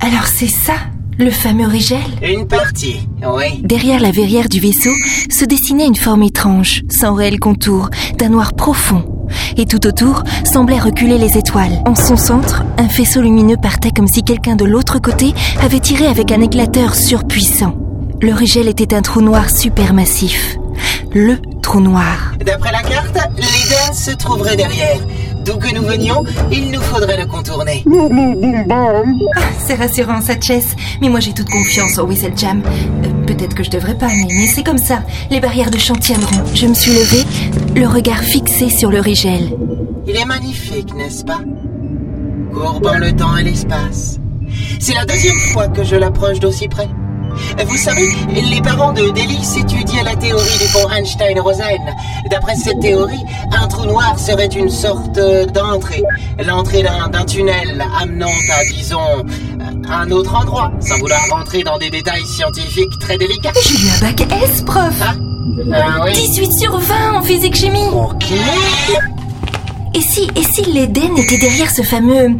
Alors c'est ça, le fameux Rigel Une partie, oui. Derrière la verrière du vaisseau se dessinait une forme étrange, sans réel contour, d'un noir profond. Et tout autour semblaient reculer les étoiles. En son centre, un faisceau lumineux partait comme si quelqu'un de l'autre côté avait tiré avec un éclateur surpuissant. Le Rigel était un trou noir supermassif. Le trou noir. D'après la carte, l'Eden se trouverait derrière. D'où que nous venions, il nous faudrait le contourner. Ah, c'est rassurant, Satches. Mais moi j'ai toute confiance au Whistle Jam. Euh, Peut-être que je devrais pas, mais, mais c'est comme ça. Les barrières de champ tiendront. Je me suis levée, le regard fixé sur le Rigel. Il est magnifique, n'est-ce pas? Courbant le temps et l'espace. C'est la deuxième fois que je l'approche d'aussi près. Vous savez, les parents de Délice étudiaient la théorie du pont Einstein-Rosen. D'après cette théorie, un trou noir serait une sorte d'entrée. L'entrée d'un tunnel amenant à, disons, un autre endroit, sans vouloir rentrer dans des détails scientifiques très délicats. J'ai eu un bac S, prof Ah, ah oui. 18 sur 20 en physique-chimie Ok. Et si, et si l'Éden était derrière ce fameux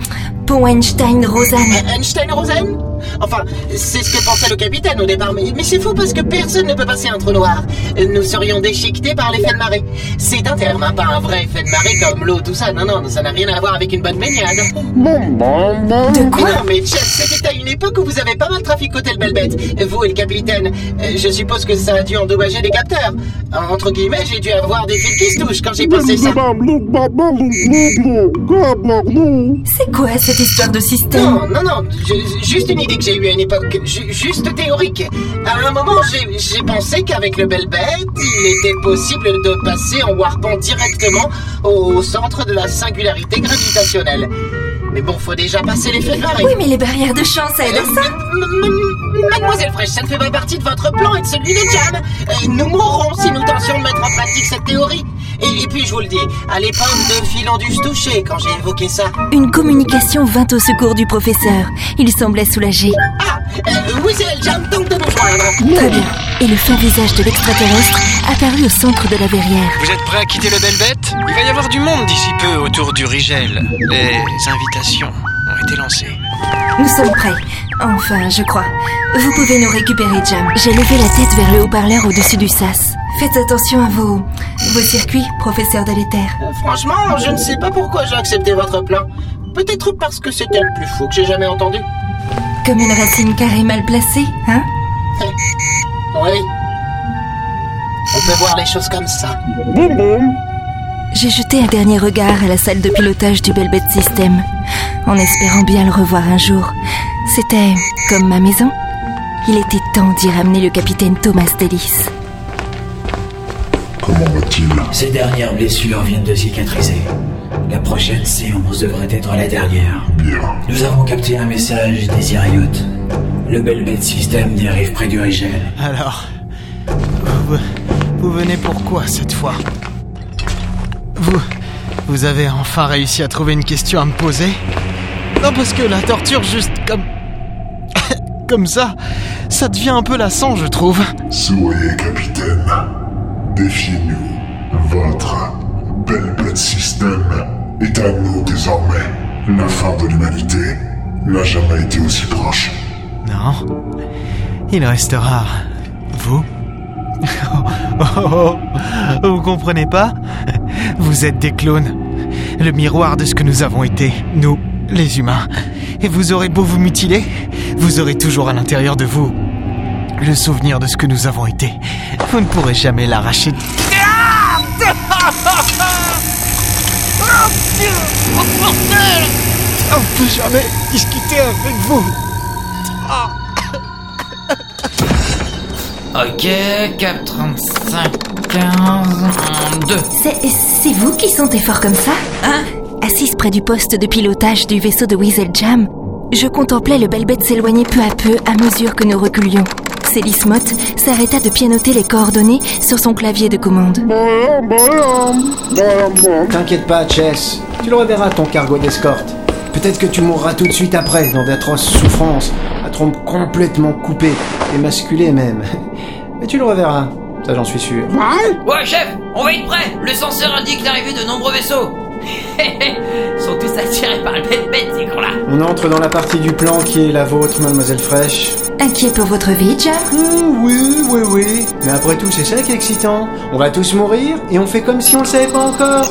pont Einstein-Rosanne Einstein-Rosen? Enfin, c'est ce que pensait le capitaine au départ, mais, mais c'est faux parce que personne ne peut passer un trou noir. Nous serions déchiquetés par l'effet de marée. C'est un terme, hein, pas un vrai effet de marée comme l'eau, tout ça. Non, non, ça n'a rien à voir avec une bonne baignade. De Mais quoi non, mais Jeff, c'était à une époque où vous avez pas mal traficoté le belle bête. Vous et le capitaine. Euh, Je suppose que ça a dû endommager les capteurs. Entre guillemets, j'ai dû avoir des fils qui se touchent quand j'ai pensé ça. C'est quoi cette histoire de système Non, non, non, ju- juste une idée que j'ai eue à une époque, ju- juste théorique. À un moment, j'ai pensé qu'avec le belle bête, il était possible de passer en warpant directement au centre de la singularité gravitationnelle. Mais bon, faut déjà passer l'effet de marée. Oui, mais les barrières de ça aide à ça Mademoiselle Fraîche, ça ne fait pas partie de votre plan et de celui de Jam. Euh, nous mourrons si nous tentions de mettre en pratique cette théorie. Et, et puis, je vous le dis, à l'époque, ont dû se toucher quand j'ai évoqué ça. Une communication vint au secours du professeur. Il semblait soulagé. Ah, euh, oui, c'est elle, Jam, tente de nous joindre. Très bien. Et le fin visage de l'extraterrestre apparut au centre de la verrière. Vous êtes prêts à quitter le Belbet Il va y avoir du monde d'ici peu autour du Rigel. Les invitations ont été lancées. Nous sommes prêts. Enfin, je crois. Vous pouvez nous récupérer, Jam. J'ai levé la tête vers le haut-parleur au-dessus du sas. Faites attention à vos... vos circuits, professeur de l'éther. Euh, Franchement, je ne sais pas pourquoi j'ai accepté votre plan. Peut-être parce que c'était le plus fou que j'ai jamais entendu. Comme une racine carrée mal placée, hein? Oui. On peut voir les choses comme ça. J'ai jeté un dernier regard à la salle de pilotage du Belbet System, en espérant bien le revoir un jour. C'était comme ma maison. Il était temps d'y ramener le capitaine Thomas Delis. Comment va-t-il Ces dernières blessures viennent de cicatriser. La prochaine séance devrait être la dernière. Bien. Nous avons capté un message des Iriotes. Le Belbet System dérive près du Rigel. Alors, vous, vous venez pourquoi cette fois? Vous, vous avez enfin réussi à trouver une question à me poser? Non, parce que la torture juste comme... comme ça, ça devient un peu lassant, je trouve. Soyez capitaine. Défiez-nous. Votre belle bête système est à nous désormais. La fin de l'humanité n'a jamais été aussi proche. Non, il restera vous. Oh, oh, oh. Vous comprenez pas? Vous êtes des clones, le miroir de ce que nous avons été, nous, les humains. Et vous aurez beau vous mutiler, vous aurez toujours à l'intérieur de vous le souvenir de ce que nous avons été. Vous ne pourrez jamais l'arracher. On peut jamais discuter avec vous. Ok, 4, 35, 15, 2. C'est, c'est vous qui sentez fort comme ça Hein? Assise près du poste de pilotage du vaisseau de Weasel Jam, je contemplais le Belbet s'éloigner peu à peu à mesure que nous reculions. Célis Mott s'arrêta de pianoter les coordonnées sur son clavier de commande. T'inquiète pas, Chess. Tu le reverras, ton cargo d'escorte. Peut-être que tu mourras tout de suite après, dans d'atroces souffrances, la trompe complètement coupée, émasculée même. Mais tu le reverras, ça j'en suis sûr. Ouais, chef, on va être prêt Le censeur indique l'arrivée de nombreux vaisseaux. Ils sont tous attirés par le bête-bête, ces gros-là. On entre dans la partie du plan qui est la vôtre, mademoiselle Fraîche. Inquiet pour votre vie, Jam Hmm, oui, oui, oui. Mais après tout, c'est ça qui est excitant. On va tous mourir et on fait comme si on le savait pas encore.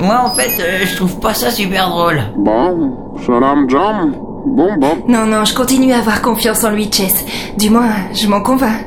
Moi, en fait, euh, je trouve pas ça super drôle. Bon, salam jam. Bon, bon. Non, non, je continue à avoir confiance en lui, Chess. Du moins, je m'en convainc.